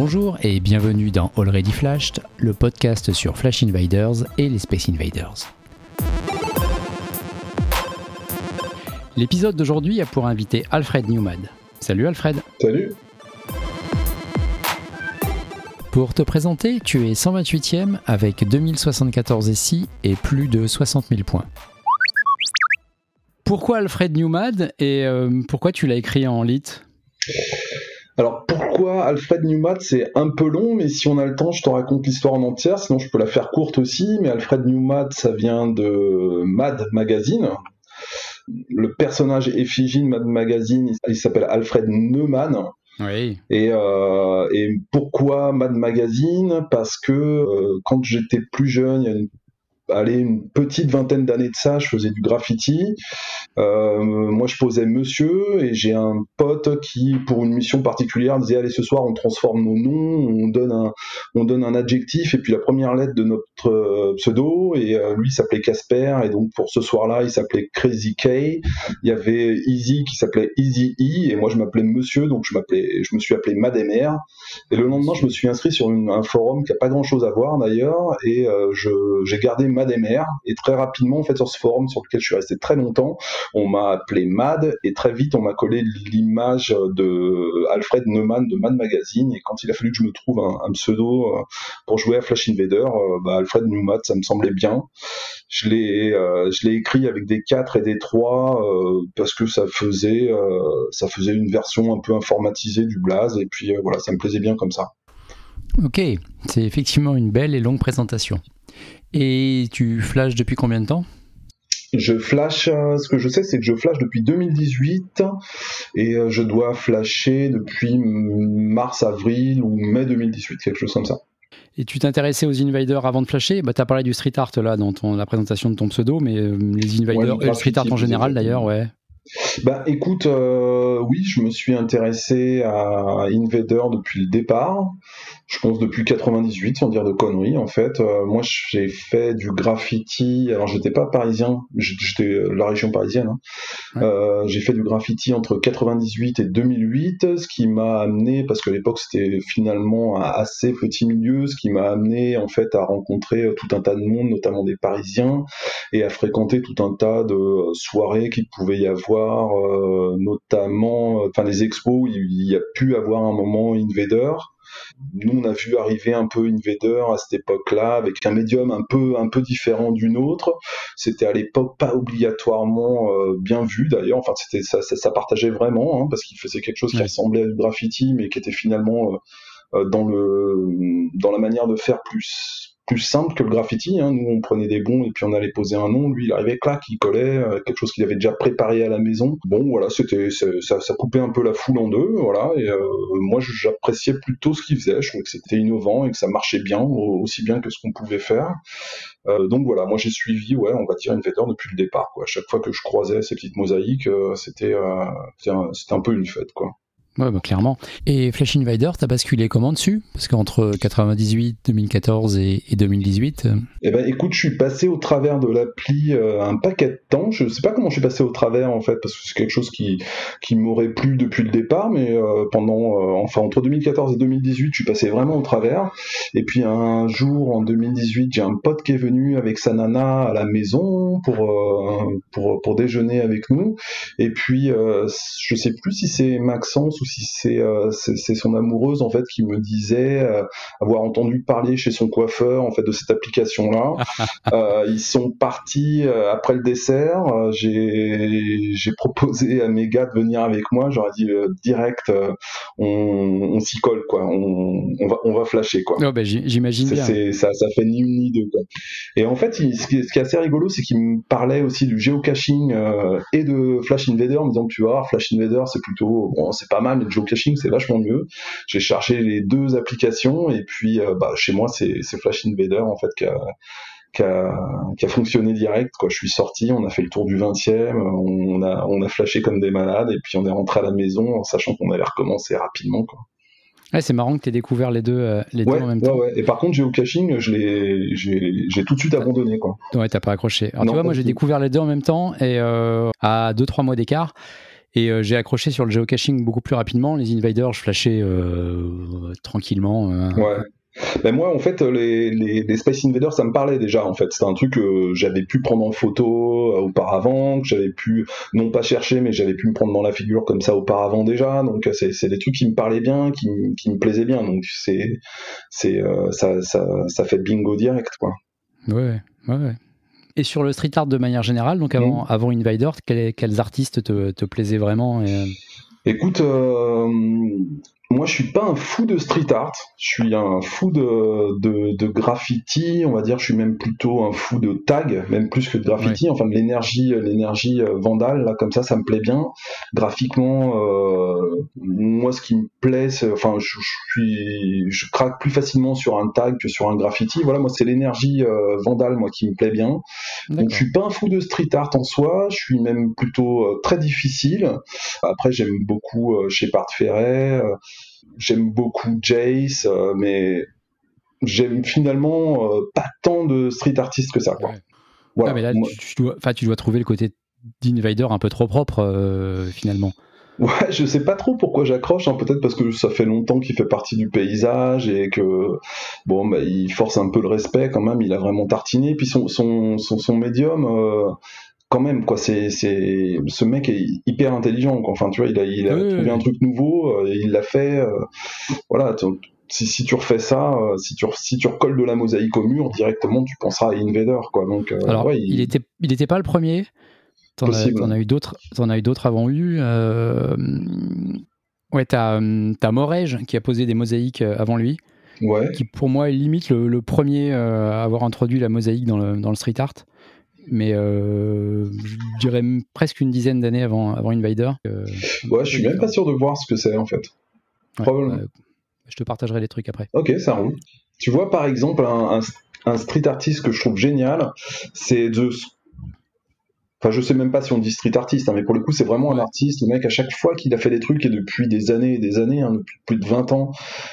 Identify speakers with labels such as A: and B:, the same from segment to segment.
A: Bonjour et bienvenue dans Already Flashed, le podcast sur Flash Invaders et les Space Invaders. L'épisode d'aujourd'hui a pour invité Alfred Newman. Salut Alfred.
B: Salut.
A: Pour te présenter, tu es 128e avec 2074 SI et plus de 60 000 points. Pourquoi Alfred Newman et euh, pourquoi tu l'as écrit en lit?
B: Alors pourquoi Alfred Newman C'est un peu long, mais si on a le temps, je te raconte l'histoire en entière. Sinon, je peux la faire courte aussi. Mais Alfred Newman, ça vient de Mad Magazine. Le personnage effigie de Mad Magazine, il s'appelle Alfred Neumann.
A: Oui.
B: Et, euh, et pourquoi Mad Magazine? Parce que euh, quand j'étais plus jeune, il y a une allez, une petite vingtaine d'années de ça, je faisais du graffiti. Euh, moi, je posais monsieur et j'ai un pote qui, pour une mission particulière, disait allez, ce soir, on transforme nos noms, on donne un, on donne un adjectif et puis la première lettre de notre euh, pseudo. Et euh, lui, s'appelait Casper et donc pour ce soir-là, il s'appelait Crazy K. Il y avait Easy qui s'appelait Easy E et moi, je m'appelais Monsieur, donc je m'appelais, je me suis appelé Mademer. Et le lendemain, je me suis inscrit sur un forum qui a pas grand-chose à voir d'ailleurs et j'ai gardé Mad Et très rapidement, en fait, sur ce forum sur lequel je suis resté très longtemps, on m'a appelé Mad et très vite, on m'a collé l'image de Alfred Neumann de Mad Magazine. Et quand il a fallu que je me trouve un, pseudo euh, pour jouer à Flash Invader, euh, bah, Alfred Neumann, ça me semblait bien. Je l'ai, euh, je l'ai écrit avec des 4 et des 3 parce que ça faisait, ça faisait une version un peu informatisée du Blaze. Et puis voilà, ça me plaisait bien comme ça.
A: Ok, c'est effectivement une belle et longue présentation. Et tu flashes depuis combien de temps?
B: Je flash, euh, ce que je sais, c'est que je flash depuis 2018 et euh, je dois flasher depuis mars, avril ou mai 2018, quelque chose comme ça.
A: Et tu t'intéressais aux invaders avant de flasher? Bah, Tu as parlé du street art là dans la présentation de ton pseudo, mais euh, les invaders, le street art en général d'ailleurs, ouais.
B: Bah écoute, oui, je me suis intéressé à Invader depuis le départ je pense depuis 98, sans dire de conneries en fait. Euh, moi, j'ai fait du graffiti. Alors, j'étais pas parisien, j'étais euh, la région parisienne. Hein. Euh, j'ai fait du graffiti entre 98 et 2008, ce qui m'a amené, parce que l'époque c'était finalement un assez petit milieu, ce qui m'a amené en fait à rencontrer tout un tas de monde, notamment des Parisiens, et à fréquenter tout un tas de soirées qu'il pouvait y avoir, notamment, enfin des expos où il y a pu avoir un moment Invader. Nous, on a vu arriver un peu Invader à cette époque-là, avec un médium un peu, un peu différent d'une autre. C'était à l'époque pas obligatoirement euh, bien vu d'ailleurs. Enfin, c'était ça, ça, partageait vraiment, hein, parce qu'il faisait quelque chose qui ressemblait à du graffiti, mais qui était finalement euh, euh, dans le dans la manière de faire plus plus simple que le graffiti. Hein. Nous, on prenait des bons et puis on allait poser un nom. Lui, il arrivait, clac, il collait euh, quelque chose qu'il avait déjà préparé à la maison. Bon, voilà, c'était ça, ça coupait un peu la foule en deux, voilà. Et euh, moi, j'appréciais plutôt ce qu'il faisait. Je trouvais que c'était innovant et que ça marchait bien, aussi bien que ce qu'on pouvait faire. Euh, donc voilà, moi j'ai suivi, ouais, on va dire Invader depuis le départ. Quoi. Chaque fois que je croisais ces petites mosaïques, c'était c'était un, un peu une fête, quoi.
A: Ouais, bah, clairement. Et Flash Invader, t'as basculé comment dessus? Parce qu'entre 98, 2014 et, 2018. Euh,
B: eh ben, écoute, je suis passé au travers de l'appli euh, un paquet de temps. Je sais pas comment je suis passé au travers en fait, parce que c'est quelque chose qui qui m'aurait plu depuis le départ, mais euh, pendant, enfin entre 2014 et 2018, je suis passé vraiment au travers. Et puis un jour en 2018, j'ai un pote qui est venu avec sa nana à la maison pour pour pour déjeuner avec nous. Et puis je sais plus si c'est Maxence ou si euh, c'est c'est son amoureuse en fait qui me disait euh, avoir entendu parler chez son coiffeur en fait de cette application là. Euh, ils sont partis après le dessert. J'ai j'ai proposé à mes gars de venir avec moi. J'aurais dit direct, on, on s'y colle quoi. On, on, va on va flasher quoi.
A: Oh, bah, j'imagine bien.
B: Ça ça fait ni une ni deux quoi. Et en fait, ce, qui, est assez rigolo, c'est qu'il me parlait aussi du géocaching et de Flash Invader, en me disant tu vois, Flash Invader c'est plutôt bon, c'est pas mal mais le geocaching c'est vachement mieux. J'ai cherché les deux applications et puis euh, bah, chez moi c'est Flash Invader en fait qui a, qui a, fonctionné direct. Quoi. Je suis sorti, on a fait le tour du 20e, on a, on a flashé comme des malades, et puis on est rentré à la maison en sachant qu'on allait recommencer rapidement. Quoi.
A: c'est marrant que tu aies découvert les deux, euh, les deux en même temps.
B: Et par contre, géocaching, j'ai tout de suite abandonné. Quoi.
A: Ouais, t'as pas accroché. Alors, tu vois, moi, j'ai découvert les deux en même temps et euh, à 2-3 mois d'écart. Et j'ai accroché sur le geocaching beaucoup plus rapidement. Les invaders, je flashais tranquillement.
B: ouais. Ben moi, en fait, les, les, Space Invaders, ça me parlait déjà. En fait, c'était un truc que j'avais pu prendre en photo euh, auparavant, que j'avais pu non pas chercher, mais j'avais pu me prendre dans la figure comme ça auparavant déjà. Donc, c'est des trucs qui me parlaient bien, qui, qui me plaisaient bien. Donc, c'est c'est euh, ça, ça, ça fait bingo direct, quoi.
A: Ouais, ouais. Et sur le street art de manière générale, donc avant, mmh. avant Invader, quels, quels artistes te, te plaisaient vraiment et... Euh,
B: Écoute, moi, je suis pas un fou de street art. Je suis un fou de, de, de, graffiti. On va dire, je suis même plutôt un fou de tag, même plus que de graffiti. Enfin, de l'énergie, l'énergie euh, vandale là, comme ça, ça me plaît bien. Graphiquement, euh, moi, ce qui me plaît, c'est, enfin, je, suis, je craque plus facilement sur un tag que sur un graffiti. Voilà, moi, c'est l'énergie euh, vandale, moi, qui me plaît bien. Donc, je suis pas un fou de street art en soi. Je suis même plutôt euh, très difficile. Après, j'aime beaucoup euh, chez Part Ferret j'aime beaucoup Jace, euh, mais j'aime finalement euh, pas tant de street artistes que ça. Quoi.
A: Voilà. mais là, tu, dois, tu dois trouver le côté d'Invader un peu trop propre euh, finalement.
B: Ouais, je sais pas trop pourquoi j'accroche, hein. peut-être parce que ça fait longtemps qu'il fait partie du paysage et que bon, bah, il force un peu le respect quand même. Il a vraiment tartiné. Puis son son son, son médium, quand même quoi. C'est c'est ce mec est hyper intelligent quoi. enfin tu vois il a il a trouvé un truc nouveau euh, il l'a fait euh, voilà si, si tu refais ça euh, si tu si tu recolles de la mosaïque au mur directement tu penseras à Invader quoi. Donc
A: alors il... était il était pas le premier. T'en as, as, eu d'autres t'en as eu d'autres avant lui ouais t'as as Morège qui a posé des mosaïques avant lui.
B: Ouais.
A: qui pour moi est limite le, le premier à avoir introduit la mosaïque dans le, dans le street art mais euh, je dirais presque une dizaine d'années avant, avant Invader.
B: ouais, je suis même pas sûr de voir ce que c'est en fait. Probablement.
A: je te partagerai les trucs après.
B: Ok, ça roule. Tu vois, par exemple, un, un, street artist que je trouve génial, c'est The Enfin, je sais même pas si on dit street artiste, hein, mais pour le coup, c'est vraiment un artiste. Le mec, à chaque fois qu'il a fait des trucs, et depuis des années et des années, hein, depuis plus de 20 ans,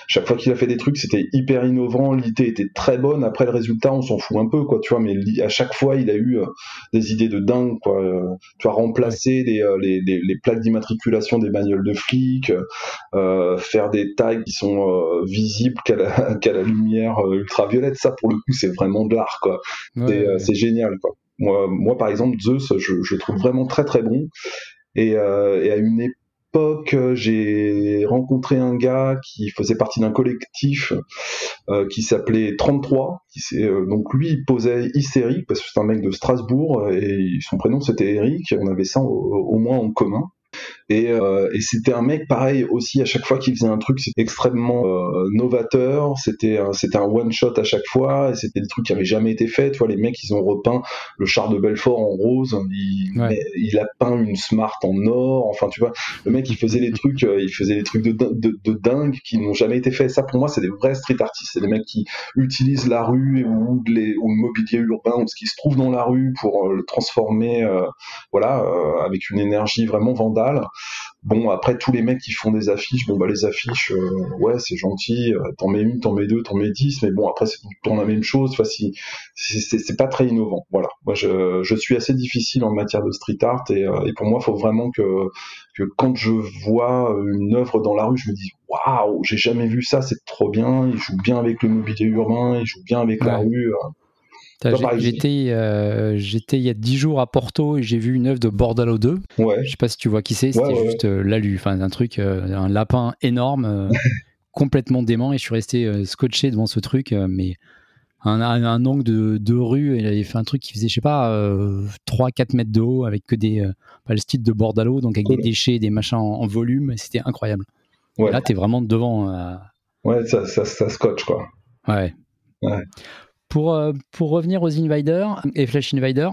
B: chaque fois qu'il a fait des trucs, c'était hyper innovant, l'idée était très bonne. Après, le résultat, on s'en fout un peu, quoi, tu vois, mais à chaque fois, il a eu euh, des idées de dingue, quoi. Euh, tu vois, remplacer euh, les, les, les, plaques d'immatriculation des bagnoles de flics, faire des tags qui sont visibles qu'à la, la, lumière ultraviolette, ça, pour le coup, c'est vraiment de l'art, quoi. c'est génial, quoi. Moi, moi, par exemple, Zeus, je, je trouve vraiment très très bon. Et, euh, et à une époque, j'ai rencontré un gars qui faisait partie d'un collectif euh, qui s'appelait 33. Qui euh, donc lui, il posait hystérique parce que c'est un mec de Strasbourg et son prénom c'était Eric. On avait ça au moins en commun. Et, euh, et c'était un mec pareil aussi à chaque fois qu'il faisait un truc, c'était extrêmement euh, novateur. C'était c'était un one shot à chaque fois. Et c'était des trucs qui avaient jamais été faits. Tu vois, les mecs ils ont repeint le char de Belfort en rose. Il, il a peint une Smart en or. Enfin, tu vois, le mec il faisait les trucs, euh, il faisait des trucs de, de, de dingue qui n'ont jamais été faits. Ça pour moi c'est des vrais street artistes. C'est des mecs qui utilisent la rue ou, les, ou le mobilier urbain ou ce qui se trouve dans la rue pour le transformer, voilà, avec une énergie vraiment vandale. Bon, après, tous les mecs qui font des affiches, bon, bah, les affiches, euh, ouais, c'est gentil, euh, t'en mets une, t'en mets deux, t'en mets dix, mais bon, après, c'est tout la même chose, enfin, si, c'est pas très innovant. Voilà. Moi, je, je, suis assez difficile en matière de street art et, euh, et pour moi, il faut vraiment que, que quand je vois une œuvre dans la rue, je me dis, waouh, j'ai jamais vu ça, c'est trop bien, il joue bien avec le mobilier urbain, il joue bien avec la rue.
A: J'étais euh, j'étais il y a 10 jours à Porto et j'ai vu une œuvre de Bordalo 2.
B: Ouais.
A: Je sais pas si tu vois qui c'est, c'était juste euh, l'alu, enfin un truc, euh, un lapin énorme, complètement dément et je suis resté scotché devant ce truc, mais un, un, angle de, de, rue, il avait fait un truc qui faisait, je sais pas, 3-4 mètres de haut avec que des, le style de Bordalo, donc avec des déchets, des machins en, volume, c'était incroyable. Là, t'es vraiment devant.
B: Ouais, ça, ça, ça scotche quoi.
A: Ouais. ouais. Pour, euh, pour revenir aux Invaders et Flash Invader,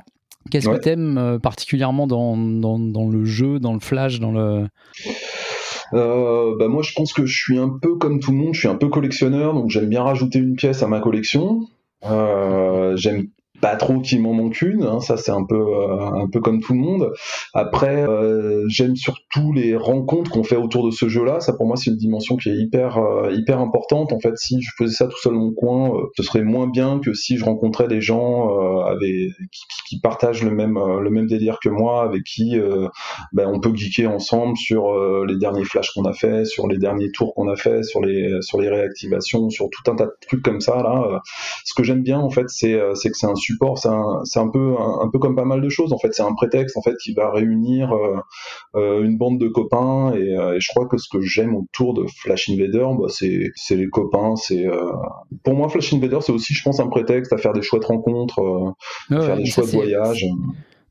A: qu'est-ce que tu aimes euh, particulièrement dans, dans, dans, le jeu, dans le Flash, dans le...
B: Euh, bah moi je pense que je suis un peu comme tout le monde, je suis un peu collectionneur, donc j'aime bien rajouter une pièce à ma collection. j'aime pas trop qu'il m'en manque une. Hein, ça, c'est un peu, euh, un peu comme tout le monde. Après, euh, j'aime surtout les rencontres qu'on fait autour de ce jeu-là. Ça, pour moi, c'est une dimension qui est hyper, euh, hyper importante. En fait, si je faisais ça tout seul dans mon coin, ce serait moins bien que si je rencontrais des gens avec, qui, qui, partagent le même, le même délire que moi, avec qui ben, on peut geeker ensemble sur les derniers flashs qu'on a fait, sur les derniers tours qu'on a fait, sur les, sur les réactivations, sur tout un tas de trucs comme ça. Là, ce que j'aime bien, en fait, c'est, c'est que c'est un support, c'est un, un, peu, un, peu comme pas mal de choses. En fait, c'est un prétexte en fait qui va réunir euh, euh, une bande de copains. Euh, et, je crois que ce que j'aime autour de Flash Invader, bah, c'est, les copains. C'est pour moi Flash Invader, c'est aussi, je pense, un prétexte à faire des chouettes rencontres, à faire des chouettes voyages.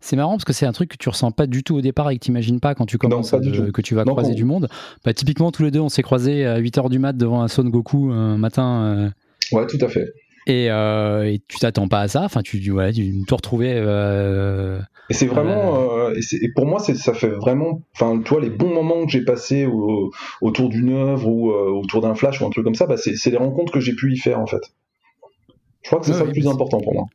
A: C'est marrant parce que c'est un truc que tu ressens pas du tout au départ et que tu n'imagines pas quand tu commences que tu vas croiser du monde. Bah, typiquement, tous les deux, on s'est croisés à 8h du mat devant un Son Goku un matin.
B: Ouais, tout à fait.
A: Euh, et, tu t'attends pas à ça. Enfin, tu, voilà, tu te retrouver. Euh,
B: et c'est vraiment, euh, et, pour moi, ça fait vraiment, enfin, toi, les bons moments que j'ai passés autour d'une œuvre ou autour d'un flash ou un truc comme ça, bah, c'est les rencontres que j'ai pu y faire en fait. Je crois que c'est ça le plus important pour moi.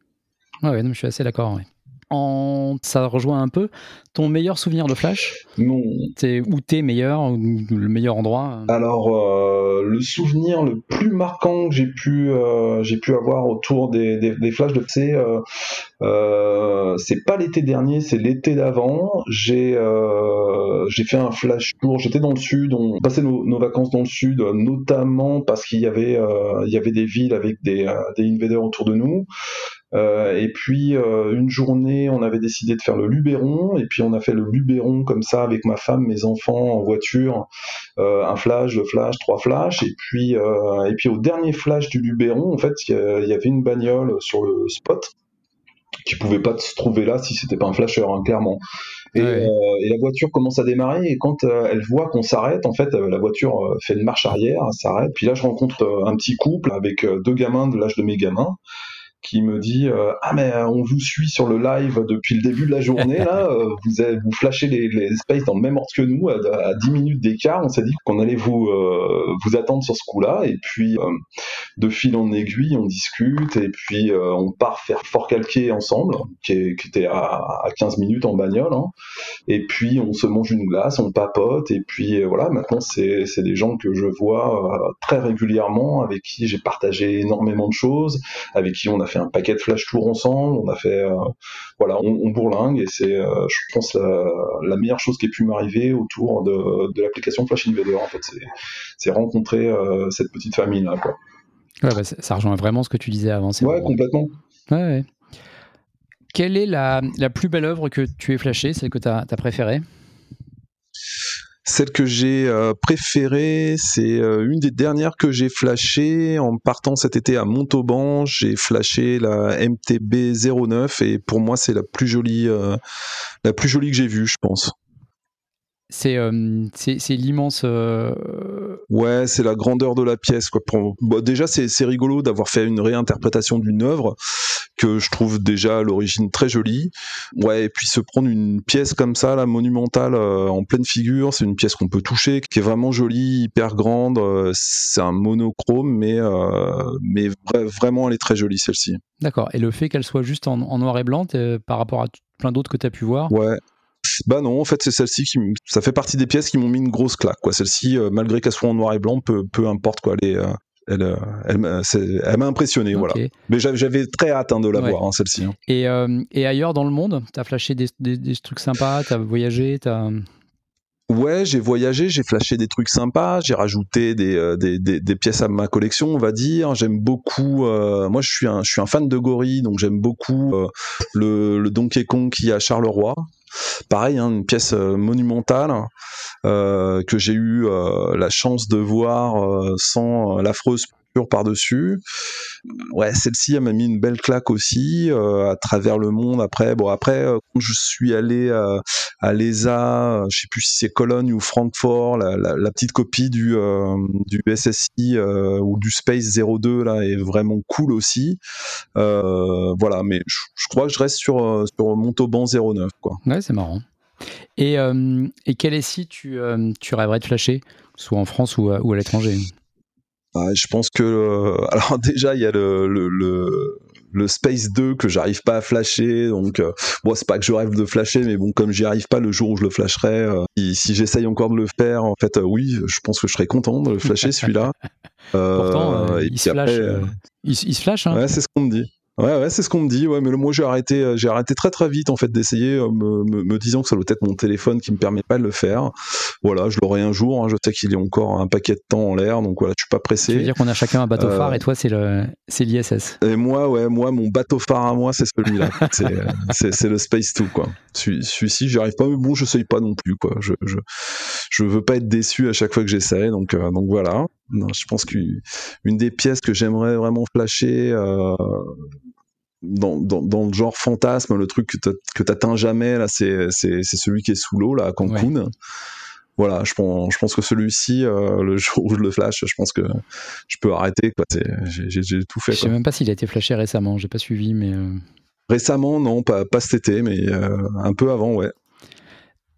A: Ouais, je suis assez d'accord. Ouais en... ça rejoint un peu ton meilleur souvenir de Flash?
B: Non.
A: C'est où t'es meilleur, le meilleur endroit?
B: Alors, euh, le souvenir le plus marquant que j'ai pu, euh, j'ai pu avoir autour des, des, des Flash de c'est euh, euh, c'est pas l'été dernier, c'est l'été d'avant. J'ai j'ai fait un Flash tour. J'étais dans le sud, on passait nos, nos, vacances dans le sud, notamment parce qu'il y avait il y avait des villes avec des, des invaders autour de nous. Euh, et puis euh, une journée, on avait décidé de faire le Luberon, et puis on a fait le Luberon comme ça avec ma femme, mes enfants en voiture, euh, un flash, deux flashs, trois flashs, et puis et puis au dernier flash du Luberon, en fait, il y, avait une bagnole sur le spot qui pouvait pas se trouver là si c'était pas un flasher, hein, clairement. Et, et, la voiture commence à démarrer et quand elle voit qu'on s'arrête, en fait, la voiture fait une marche arrière, s'arrête. Puis là, je rencontre un petit couple avec deux gamins de l'âge de mes gamins qui me dit euh, ah mais euh, on vous suit sur le live depuis le début de la journée là. Euh, vous avez, vous flashez les, les spaces dans le même ordre que nous à, 10 minutes d'écart. On s'est dit qu'on allait vous vous attendre sur ce coup-là. Et puis de fil en aiguille on discute. Et puis on part faire fort calqué ensemble qui, qui était à, à, 15 minutes en bagnole hein. et puis on se mange une glace on papote. Et puis voilà maintenant c'est c'est des gens que je vois très régulièrement avec qui j'ai partagé énormément de choses avec qui on a fait un paquet de flash tours ensemble, on a fait, euh, voilà, on, bourlingue et c'est, euh, je pense, la, meilleure chose qui ait pu m'arriver autour de, l'application Flash Invader. En fait, c'est rencontrer euh, cette petite famille là, quoi.
A: Ouais, bah, ça rejoint vraiment ce que tu disais avant.
B: Ouais, complètement.
A: Ouais, Quelle est la, plus belle œuvre que tu aies flashée, celle que tu as, as préférée?
C: Celle que j'ai euh, préférée, c'est euh, une des dernières que j'ai flashées en partant cet été à Montauban. J'ai flashé la MTB 09 et pour moi c'est la plus jolie, euh, la plus jolie que j'ai vue, je pense.
A: C'est c'est l'immense.
C: Ouais, c'est la grandeur de la pièce. Quoi. déjà, c'est rigolo d'avoir fait une réinterprétation d'une œuvre que je trouve déjà à l'origine très jolie. Ouais, et puis se prendre une pièce comme ça, la monumentale, euh, en pleine figure, c'est une pièce qu'on peut toucher, qui est vraiment jolie, hyper grande. Euh, c'est un monochrome, mais, euh, mais vraiment, elle est très jolie celle-ci.
A: D'accord. Et le fait qu'elle soit juste en, noir et blanc par rapport à plein d'autres que tu as pu voir
C: Ouais. Bah non, en fait, c'est celle-ci qui, ça fait partie des pièces qui m'ont mis une grosse claque. Quoi. Celle-ci, malgré qu'elle soit en noir et blanc, peu, peu importe quoi. Elle est, elle, euh, elle, m'a impressionné, voilà. Mais j'avais très hâte hein, de la voir, hein, celle-ci. Hein.
A: Et, euh, et, ailleurs dans le monde, t'as flashé des, des, trucs sympas, t'as voyagé, t'as...
C: Ouais, j'ai voyagé, j'ai flashé des trucs sympas, j'ai rajouté des, euh, des, des, des, pièces à ma collection, on va dire. J'aime beaucoup. moi, je suis un, je suis un fan de Gorille, donc j'aime beaucoup le, le Donkey Kong qui a Charleroi. Pareil, hein, une pièce monumentale euh, que j'ai eu euh, la chance de voir euh, sans l'affreuse par-dessus. Ouais, celle-ci, elle m'a mis une belle claque aussi à travers le monde. Après, bon, après, quand je suis allé à l'ESA, je sais plus si c'est Cologne ou Francfort, la, petite copie du, du SSI ou du Space 02 là est vraiment cool aussi. voilà, mais je, crois que je reste sur, sur Montauban 09 quoi.
A: Ouais, c'est marrant. Et, euh, et quel SI tu, euh, tu rêverais de flasher, soit en France ou à l'étranger?
C: Je pense que. alors, déjà, il y a le, le,
B: le Space 2 que j'arrive pas à flasher. Donc, bon, c'est pas que je rêve de flasher, mais bon, comme j'y arrive pas le jour où je le flasherai, si, j'essaye encore de le faire, en fait, oui, je pense que je serais content de le flasher celui-là.
A: Pourtant, il, se flash, il, se flash. Hein.
B: Ouais, c'est ce qu'on me dit. Ouais, ouais, c'est ce qu'on me dit. Ouais, mais le, moi j'ai arrêté, euh, j'ai arrêté très très vite en fait d'essayer, euh, me, me, disant que ça doit être mon téléphone qui me permet pas de le faire. Voilà, je l'aurai un jour. Hein, je sais qu'il est encore un paquet de temps en l'air, donc voilà, je suis pas pressé.
A: Tu veux dire qu'on a chacun un bateau phare euh, et toi c'est le, c'est l'ISS?
B: Et moi, ouais, moi mon bateau phare à moi c'est celui-là. c'est, c'est, le Space 2 quoi. Celui-ci, j'y arrive pas, mais bon, je sais pas non plus quoi. Je, je, je veux pas être déçu à chaque fois que j'essaie, donc donc voilà. Non, je pense qu'une des pièces que j'aimerais vraiment flasher. Euh, dans, dans, le genre fantasme, le truc que t'atteins jamais, là, c'est, c'est, celui qui est sous l'eau, là, à Cancun. Voilà, je pense, je pense que celui-ci, euh, le jour où je le flash, je pense que je peux arrêter. J'ai, tout fait. Je
A: sais même pas s'il a été flashé récemment, j'ai pas suivi, mais. Euh.
B: Récemment, non, pas, pas cet été, mais euh, un peu avant, ouais.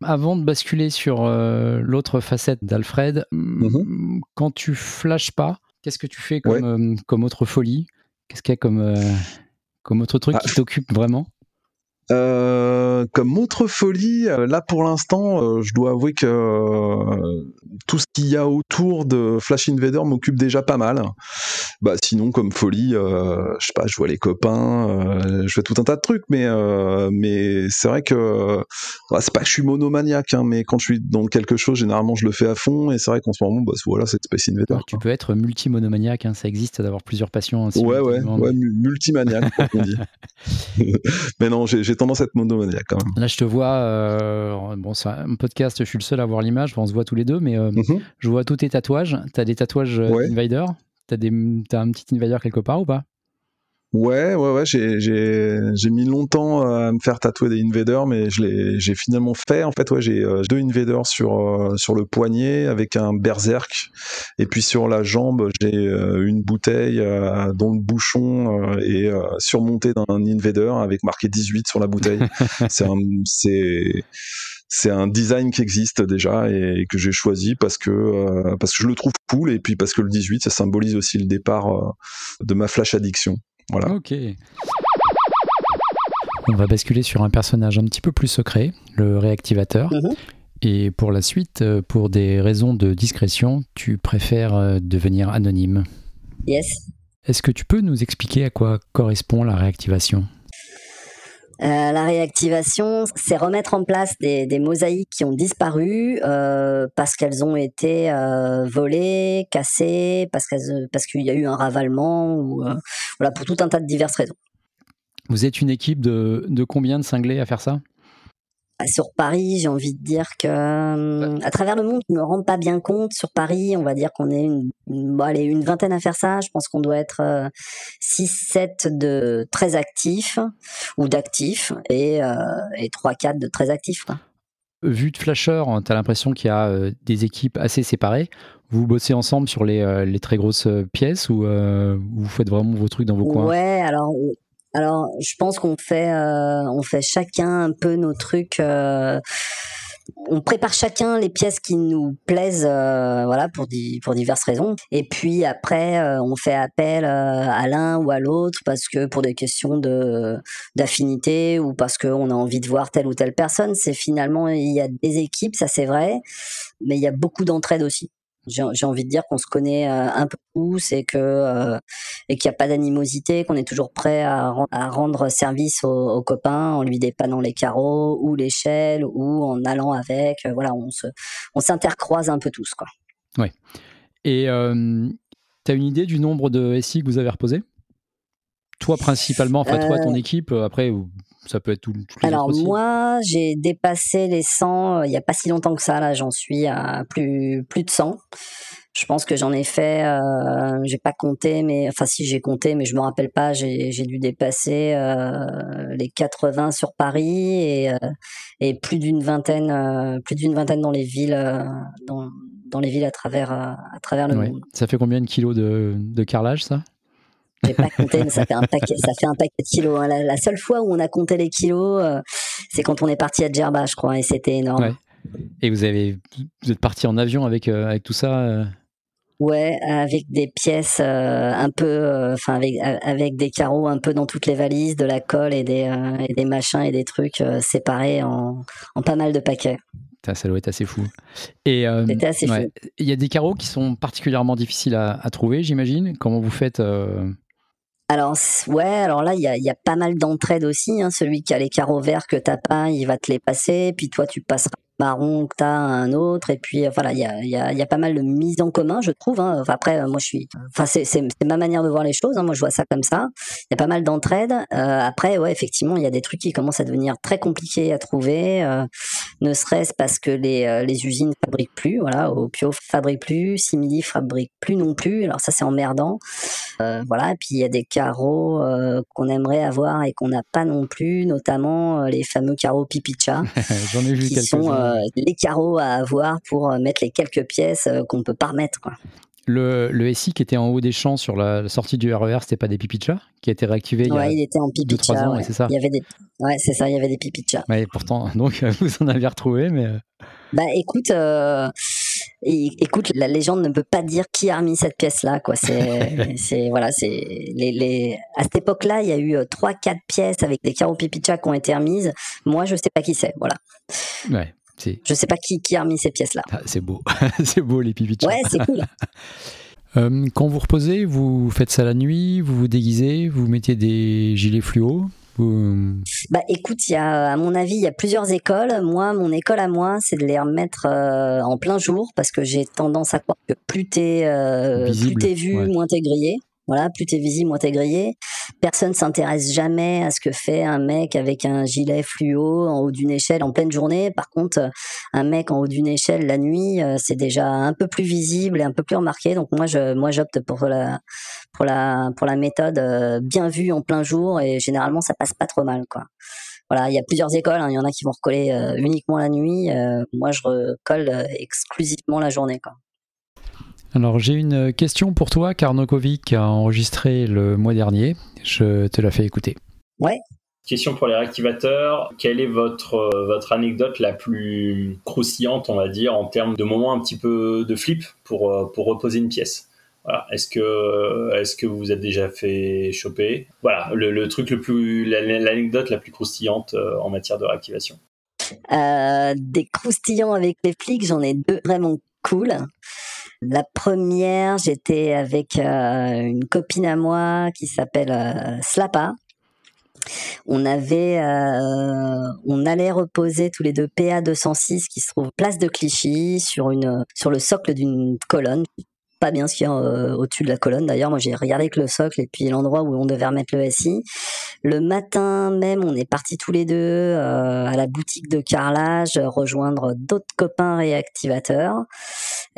A: Avant de basculer sur l'autre facette d'Alfred, mm-hmm. quand tu flashes pas, qu'est-ce que tu fais comme, comme autre folie? Qu'est-ce qu'il y a comme comme autre truc ah. qui t'occupe vraiment?
B: Euh, comme autre folie, euh, là pour l'instant, euh, je dois avouer que tout ce qu'il y a autour de Flash Invader m'occupe déjà pas mal. Bah sinon, comme folie, je sais pas, je vois les copains, je fais tout un tas de trucs, mais mais c'est vrai que bah, c'est pas que je suis monomaniaque, hein, mais quand je suis dans quelque chose, généralement je le fais à fond, et c'est vrai qu'en ce moment, bah voilà, c'est Space Invader.
A: tu peux être multi-monomaniaque, hein, ça existe d'avoir plusieurs passions.
B: ouais, ouais, ouais, multimaniaque, on dit. mais non, j'ai tendance à être monomaniaque quand même.
A: Là, je te vois, euh, bon, c'est un podcast, je suis le seul à voir l'image, on se voit tous les deux, mais euh, mhm. je vois tous tes tatouages. Tu as des tatouages euh, Invader? Tu as, un petit Invader quelque part ou pas?
B: Ouais, ouais, ouais, j'ai, j'ai, j'ai mis longtemps à me faire tatouer des invaders, mais je l'ai, j'ai finalement fait. En fait, ouais, j'ai euh, deux invaders sur, euh, sur le poignet avec un berserk, et puis sur la jambe, j'ai euh, une bouteille dont le bouchon est surmonté d'un invader avec marqué 18 sur la bouteille. c'est un, c'est, c'est un design qui existe déjà et que j'ai choisi parce que parce que je le trouve cool et puis parce que le 18 ça symbolise aussi le départ de ma flash addiction. Voilà.
A: Ok. On va basculer sur un personnage un petit peu plus secret, le réactivateur. Mhm. Et pour la suite, euh, pour des raisons de discrétion, tu préfères euh, devenir anonyme.
D: Yes.
A: Est-ce que tu peux nous expliquer à quoi correspond la réactivation?
D: Euh, la réactivation, c'est remettre en place des, mosaïques qui ont disparu euh, parce qu'elles ont été euh, volées, cassées, parce qu'il y a eu un ravalement ou voilà pour tout un tas de diverses raisons.
A: Vous êtes une équipe de, de combien de cinglés à faire ça?
D: Sur Paris, j'ai envie de dire que euh, à travers le monde, je me rends pas bien compte. Sur Paris, on va dire qu'on est une, une vingtaine à faire ça. Je pense qu'on doit être 6 euh, 7 de très actifs ou d'actifs et euh, et 3 4 de très actifs
A: Vu de flasher, tu as l'impression qu'il y a des équipes assez séparées. Vous bossez ensemble sur les, les très grosses pièces ou vous faites vraiment vos trucs dans vos coins?
D: Ouais, alors alors, je pense qu'on fait, euh, on fait chacun un peu nos trucs. Euh, on prépare chacun les pièces qui nous plaisent, euh, voilà, pour, pour diverses raisons. Et puis après, on fait appel à l'un ou à l'autre parce que pour des questions de d'affinité ou parce qu'on a envie de voir telle ou telle personne. C'est finalement, il y a des équipes, ça c'est vrai, mais il y a beaucoup d'entraide aussi j'ai envie de dire qu'on se connaît euh, un peu tous et que euh, et qu'il n'y a pas d'animosité, qu'on est toujours prêt à, rendre service aux, copains en lui dépannant les carreaux ou l'échelle ou en allant avec. Euh, voilà, on se on s'intercroise un peu tous quoi.
A: Ouais. Et tu as une idée du nombre de SI que vous avez reposé? Toi principalement, enfin toi, ton équipe. Après, ça peut être tout.
D: Alors moi, j'ai dépassé les 100 euh, il n'y a pas si longtemps que ça. Là, j'en suis à plus plus de 100. Je pense que j'en ai fait, euh, j'ai pas compté, mais enfin si j'ai compté, mais je me rappelle pas. J'ai dû dépasser euh, les 80 sur Paris et, euh, et plus d'une vingtaine, plus d'une vingtaine dans les villes, dans, dans les villes à travers à travers le monde.
A: Ça fait combien de kilos de, de carrelage ça?
D: J'ai pas compté, mais ça fait un paquet, ça fait un paquet de kilos. Hein. La, seule fois où on a compté les kilos, euh, c'est quand on est parti à Djerba, je crois, et c'était énorme.
A: Et vous avez, vous êtes parti en avion avec euh, avec tout ça. Euh?
D: Ouais, avec des pièces euh, un peu, enfin avec avec des carreaux un peu dans toutes les valises, de la colle et des et des machins et des trucs séparés en, en pas mal de paquets.
A: Ça doit être assez fou. Et il y a des carreaux qui sont particulièrement difficiles à, à trouver, j'imagine. Comment vous faites
D: alors ouais, alors là il y a, pas mal d'entraide aussi. Hein. Celui qui a les carreaux verts que t'as pas, il va te les passer, puis toi tu passeras marron que t'as un autre et puis euh, voilà il y a, y, a, y a pas mal de mise en commun je trouve hein. après euh, moi je suis enfin c'est, c'est, ma manière de voir les choses hein. moi je vois ça comme ça il y a pas mal d'entraide euh, après ouais effectivement il y a des trucs qui commencent à devenir très compliqués à trouver ne serait-ce parce que les, les usines fabriquent plus voilà Opio fabrique plus Simili fabrique plus non plus alors ça c'est emmerdant voilà et puis il y a des carreaux qu'on aimerait avoir et qu'on n'a pas non plus notamment les fameux carreaux pipicha
A: j'en ai vu quelques
D: euh, les carreaux à avoir pour euh, mettre les quelques pièces euh, qu'on ne peut pas remettre. Quoi.
A: Le, le, SI qui était en haut des champs sur la sortie du RER, c'était pas des pipichas qui a été réactivé il y a
D: il était en pipicha.
A: ouais. c'est ça.
D: Il y avait des, ouais, c'est ça, il y avait des pipichas.
A: Ouais, pourtant, donc vous en avez retrouvé, mais.
D: Bah écoute, écoute, la légende ne peut pas dire qui a remis cette pièce-là, quoi. C'est, c'est voilà, c'est les, les, à cette époque-là, il y a eu trois, quatre pièces avec des carreaux pipicha qui ont été remises. Moi, je sais pas qui c'est, voilà.
A: Ouais.
D: Je sais pas qui, qui a remis ces pièces-là.
A: Ah, c'est beau, c'est beau les pipichas.
D: Ouais, c'est cool.
A: Euh, quand vous reposez, vous faites ça la nuit, vous vous déguisez, vous mettez des gilets fluo
D: Bah écoute, il y a, à mon avis, il y a plusieurs écoles. Moi, mon école à moi, c'est de les remettre euh, en plein jour parce que j'ai tendance à croire que plus t'es euh, vu, moins t'es grillé. Voilà, plus t'es visible, moins t'es grillé. Personne s'intéresse jamais à ce que fait un mec avec un gilet fluo en haut d'une échelle en pleine journée. Par contre, un mec en haut d'une échelle la nuit, euh, c'est déjà un peu plus visible et un peu plus remarqué. Donc moi, je, moi, j'opte pour la, pour la, pour la méthode euh, bien vue en plein jour et généralement, ça passe pas trop mal, quoi. Voilà, il y a plusieurs écoles. Hein. Il y en a qui vont recoller euh, uniquement la nuit. moi, je recolle exclusivement la journée, quoi.
A: Alors j'ai une question pour toi, Karnokovic a enregistré le mois dernier. Je te la fais écouter.
D: Ouais.
E: Question pour les réactivateurs. Quelle est votre, euh, votre anecdote la plus croustillante, on va dire, en termes de moments un petit peu de flip pour, euh, pour reposer une pièce? Voilà. Est-ce que, est que vous vous êtes déjà fait choper? Voilà, le, truc le plus, l'anecdote la plus croustillante euh, en matière de réactivation.
D: des croustillants avec les flics, j'en ai deux vraiment cool. La première, j'étais avec euh, une copine à moi qui s'appelle euh, Slapa. On avait, euh, on allait reposer tous les deux PA 206 qui se trouve place de Clichy sur une, sur le socle d'une colonne pas bien ce qu'il y a au-dessus de la colonne. D'ailleurs, moi j'ai regardé que le socle et puis l'endroit où on devait remettre le SI. Le matin même, on est partis tous les deux euh, à la boutique de carrelage rejoindre d'autres copains réactivateurs.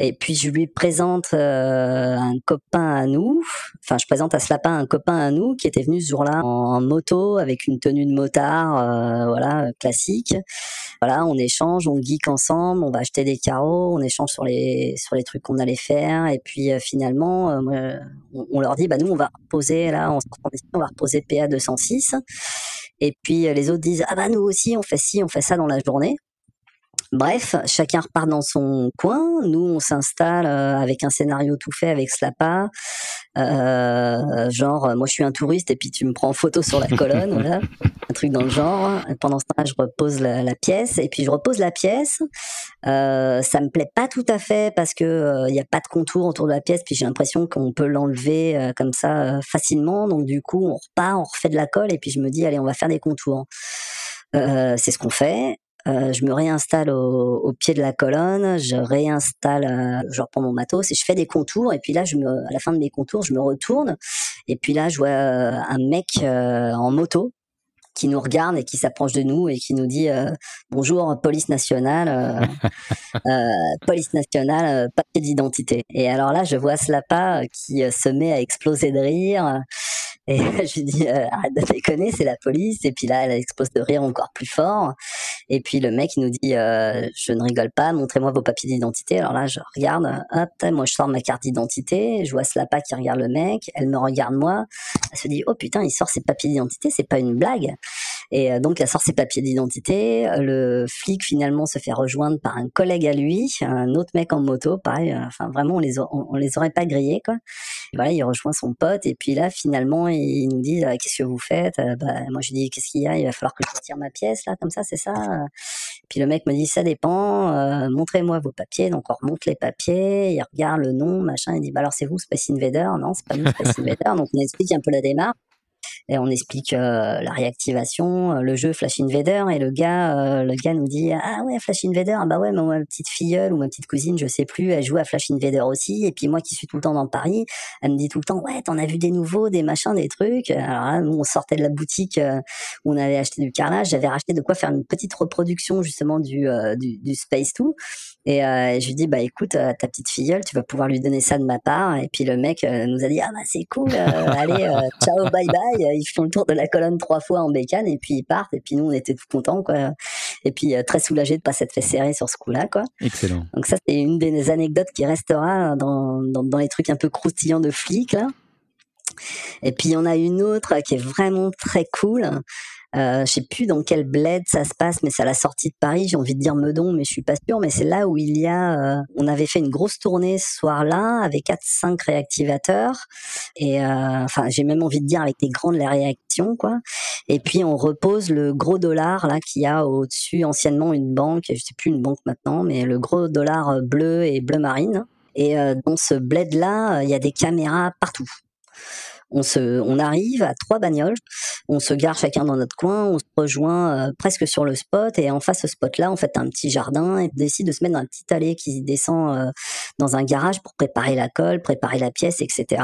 D: Et puis je lui présente euh, un copain à nous. Enfin, je présente à ce lapin un copain à nous qui était venu ce jour-là en, moto avec une tenue de motard, voilà classique. Voilà, on échange, on geek ensemble, on va acheter des carreaux, on échange sur les sur les trucs qu'on allait faire et puis euh, finalement, euh, on, leur dit, bah nous on va reposer là, on, on va reposer PA 206. Et puis euh, les autres disent, ah bah nous aussi on fait ci, on fait ça dans la journée. Bref, chacun repart dans son coin. Nous, on s'installe avec un scénario tout fait avec Slapa. Euh, genre, moi, je suis un touriste et puis tu me prends en photo sur la colonne, voilà, un truc dans le genre. Pendant ce temps-là, je repose la, pièce et puis je repose la pièce. Euh, ça me plaît pas tout à fait parce que il euh, n'y a pas de contour autour de la pièce, puis j'ai l'impression qu'on peut l'enlever euh, comme ça facilement. Donc du coup, on repart, on refait de la colle et puis je me dis, allez, on va faire des contours. c'est ce qu'on fait. Euh, je me réinstalle au, au, pied de la colonne, je réinstalle, euh, je reprends mon matos et je fais des contours. Et puis là, je me, à la fin de mes contours, je me retourne. Et puis là, je vois euh, un mec euh, en moto qui nous regarde et qui s'approche de nous et qui nous dit bonjour police nationale police nationale papier d'identité et alors là je vois Slapa qui se met à exploser de rire et je lui dis, euh, arrête de déconner, c'est la police. Et puis là, elle explose de rire encore plus fort. Et puis le mec, il nous dit, euh, je ne rigole pas, montrez-moi vos papiers d'identité. Alors là, je regarde, hop, moi je sors ma carte d'identité, je vois Slapa qui regarde le mec, elle me regarde moi, elle se dit, oh putain, il sort ses papiers d'identité, c'est pas une blague. Et euh, donc, elle sort ses papiers d'identité. Le flic, finalement, se fait rejoindre par un collègue à lui, un autre mec en moto, pareil. Euh, enfin, vraiment, on les, les aurait pas grillés, quoi. voilà, il rejoint son pote. Et puis là, finalement, il nous dit, euh, qu'est-ce que vous faites? Bah, Moi, je lui dis, qu'est-ce qu'il y a? Il va falloir que je retire ma pièce, là, comme ça, c'est ça Puis le mec me dit, ça dépend. Montrez-moi vos papiers. Donc, on remonte les papiers. Il regarde le nom, machin. Il dit, bah alors, c'est vous, Space Invader Non, c'est pas nous, Space Invader. Donc, on explique un peu la démarche et on explique euh, la réactivation, euh, le jeu Flash Invader et le gars, euh, le gars nous dit ah ouais Flash Invader, ah bah ouais ma petite filleule ou ma petite cousine, je sais plus, elle joue à Flash Invader aussi et puis moi qui suis tout le temps dans Paris, elle me dit tout le temps ouais t'en as vu des nouveaux, des machins, des trucs. Alors là nous on sortait de la boutique où on avait acheté du carrelage, j'avais racheté de quoi faire une petite reproduction justement du du, du Space 2 et je lui dis bah écoute ta petite filleule, tu vas pouvoir lui donner ça de ma part et puis le mec nous a dit ah bah c'est cool, allez ciao bye bye ils font le tour de la colonne trois fois en bécane et puis ils partent. Et puis nous, on était tout contents, quoi. Et puis euh, très soulagés de pas s'être fait serrer sur ce coup-là, quoi.
A: Excellent.
D: Donc ça, c'est une des anecdotes qui restera dans, dans, dans les trucs un peu croustillants de flics, là. Et puis il y en a une autre qui est vraiment très cool. Euh, je sais plus dans quel bled ça se passe, mais c'est à la sortie de Paris. J'ai envie de dire Meudon, mais je suis pas sûre. Mais c'est là où il y a, euh, on avait fait une grosse tournée ce soir-là avec quatre cinq réactivateurs et euh, enfin j'ai même envie de dire avec des grandes réactions quoi. Et puis on repose le gros dollar là qui a au-dessus anciennement une banque, je sais plus une banque maintenant, mais le gros dollar bleu et bleu marine. Et dans ce bled là, il y a des caméras partout on se, on arrive à trois bagnoles, on se gare chacun dans notre coin, on se rejoint euh, presque sur le spot et en face ce spot-là, en fait, un petit jardin et décide de se mettre dans un petit allée qui descend euh, dans un garage pour préparer la colle, préparer la pièce, etc.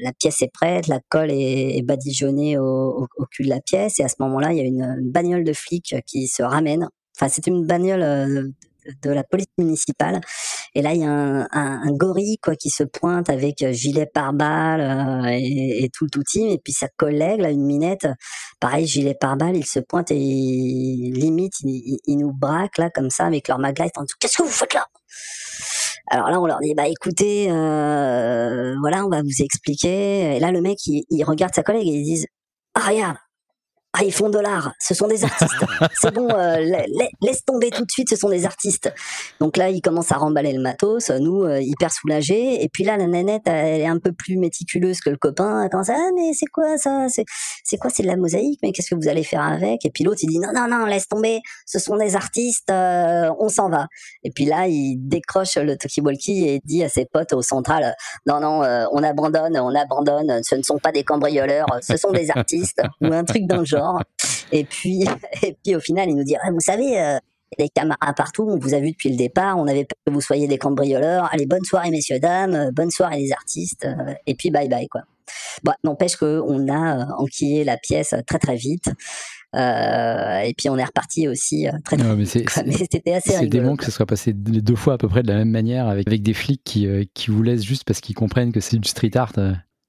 D: La pièce est prête, la colle est, badigeonnée au, cul de la pièce et à ce moment-là, il y a une, une bagnole de flics qui se ramène. Enfin, c'est une bagnole euh, de la police municipale. Et là, il y a un, gorille quoi qui se pointe avec euh, gilet pare-balles euh, et, tout tout team. Et puis sa collègue, là, une minette, pareil, gilet pare-balles, il se pointe et limite, il, nous braque là comme ça avec leur maglite. Qu'est-ce que vous faites là? Alors là, on leur dit, bah écoutez, euh, voilà, on va vous expliquer. Et là, le mec, il, il regarde sa collègue et il dit, ah regarde, ah, ils font de l'art, ce sont des artistes. C'est bon, euh, laisse tomber tout de suite, ce sont des artistes. Donc là, ils commencent à remballer le matos, nous, euh, hyper soulagés. Et puis là, la nanette, elle est un peu plus méticuleuse que le copain. Elle commence à, ah, mais c'est quoi ça? C'est quoi? C'est de la mosaïque, mais qu'est-ce que vous allez faire avec? Et puis l'autre, il dit, non, non, non, laisse tomber, ce sont des artistes, euh, on s'en va. Et puis là, il décroche le talkie-walkie et dit à ses potes au central, non, non, on abandonne, on abandonne, ce ne sont pas des cambrioleurs, ce sont des artistes, ou un truc dans le genre. Et puis, et puis au final, il nous dit, vous savez, euh, les camarades partout, on vous a vu depuis le départ, on avait peur que vous soyez des cambrioleurs. Allez, bonne soirée messieurs, dames, euh, bonne soirée les artistes, euh, et puis bye bye quoi. Bon, n'empêche qu'on a enquillé la pièce très très vite. et puis on est reparti aussi très, très vite. Mais c'était assez
A: C'est dément que ce soit passé deux fois à peu près de la même manière avec, avec des flics qui, qui vous laissent juste parce qu'ils comprennent que c'est du street art.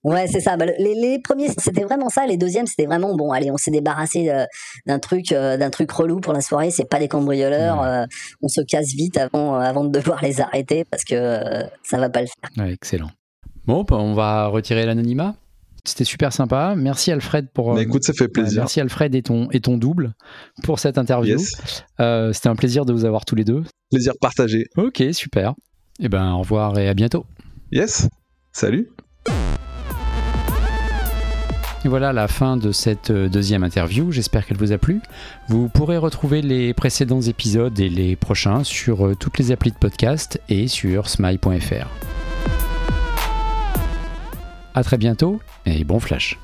D: Ouais, c'est ça. Bah, les, les, premiers, c'était vraiment ça. Les deuxièmes, c'était vraiment bon. Allez, on s'est débarrassé euh, d'un truc, euh, d'un truc relou pour la soirée. C'est pas des cambrioleurs. Euh, on se casse vite avant, avant de devoir les arrêter parce que ça va pas le faire.
A: Ouais, excellent. Bon, bah, on va retirer l'anonymat. C'était super sympa. Merci Alfred pour.
C: Mais écoute, ça fait plaisir.
A: merci Alfred et ton et ton double pour cette interview. C'était un plaisir de vous avoir tous les deux.
C: Plaisir partagé.
A: Ok, super. Et eh ben, au revoir et à bientôt.
C: Yes. Salut.
A: Et voilà la fin de cette euh, deuxième interview, j'espère qu'elle vous a plu. Vous pourrez retrouver les précédents épisodes et les prochains sur euh, toutes les applis de podcast et sur smile.fr. A très bientôt et bon flash